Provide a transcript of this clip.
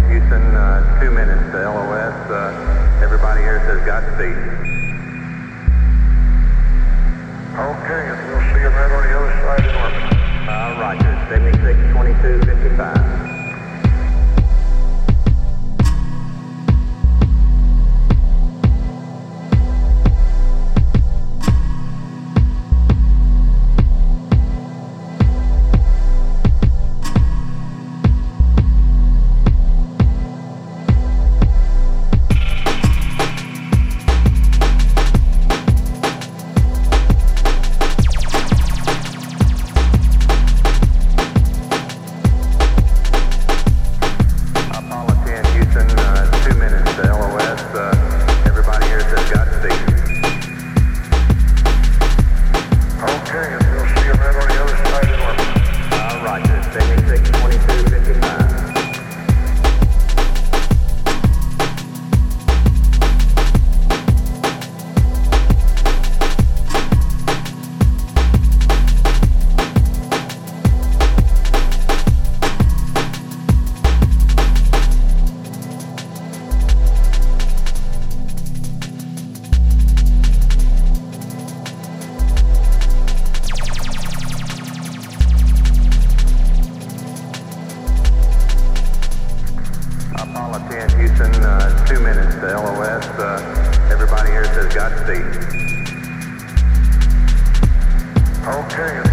Houston, uh, two minutes to LOS. Uh, everybody here says Godspeed. Okay, Got Godspeed. Okay.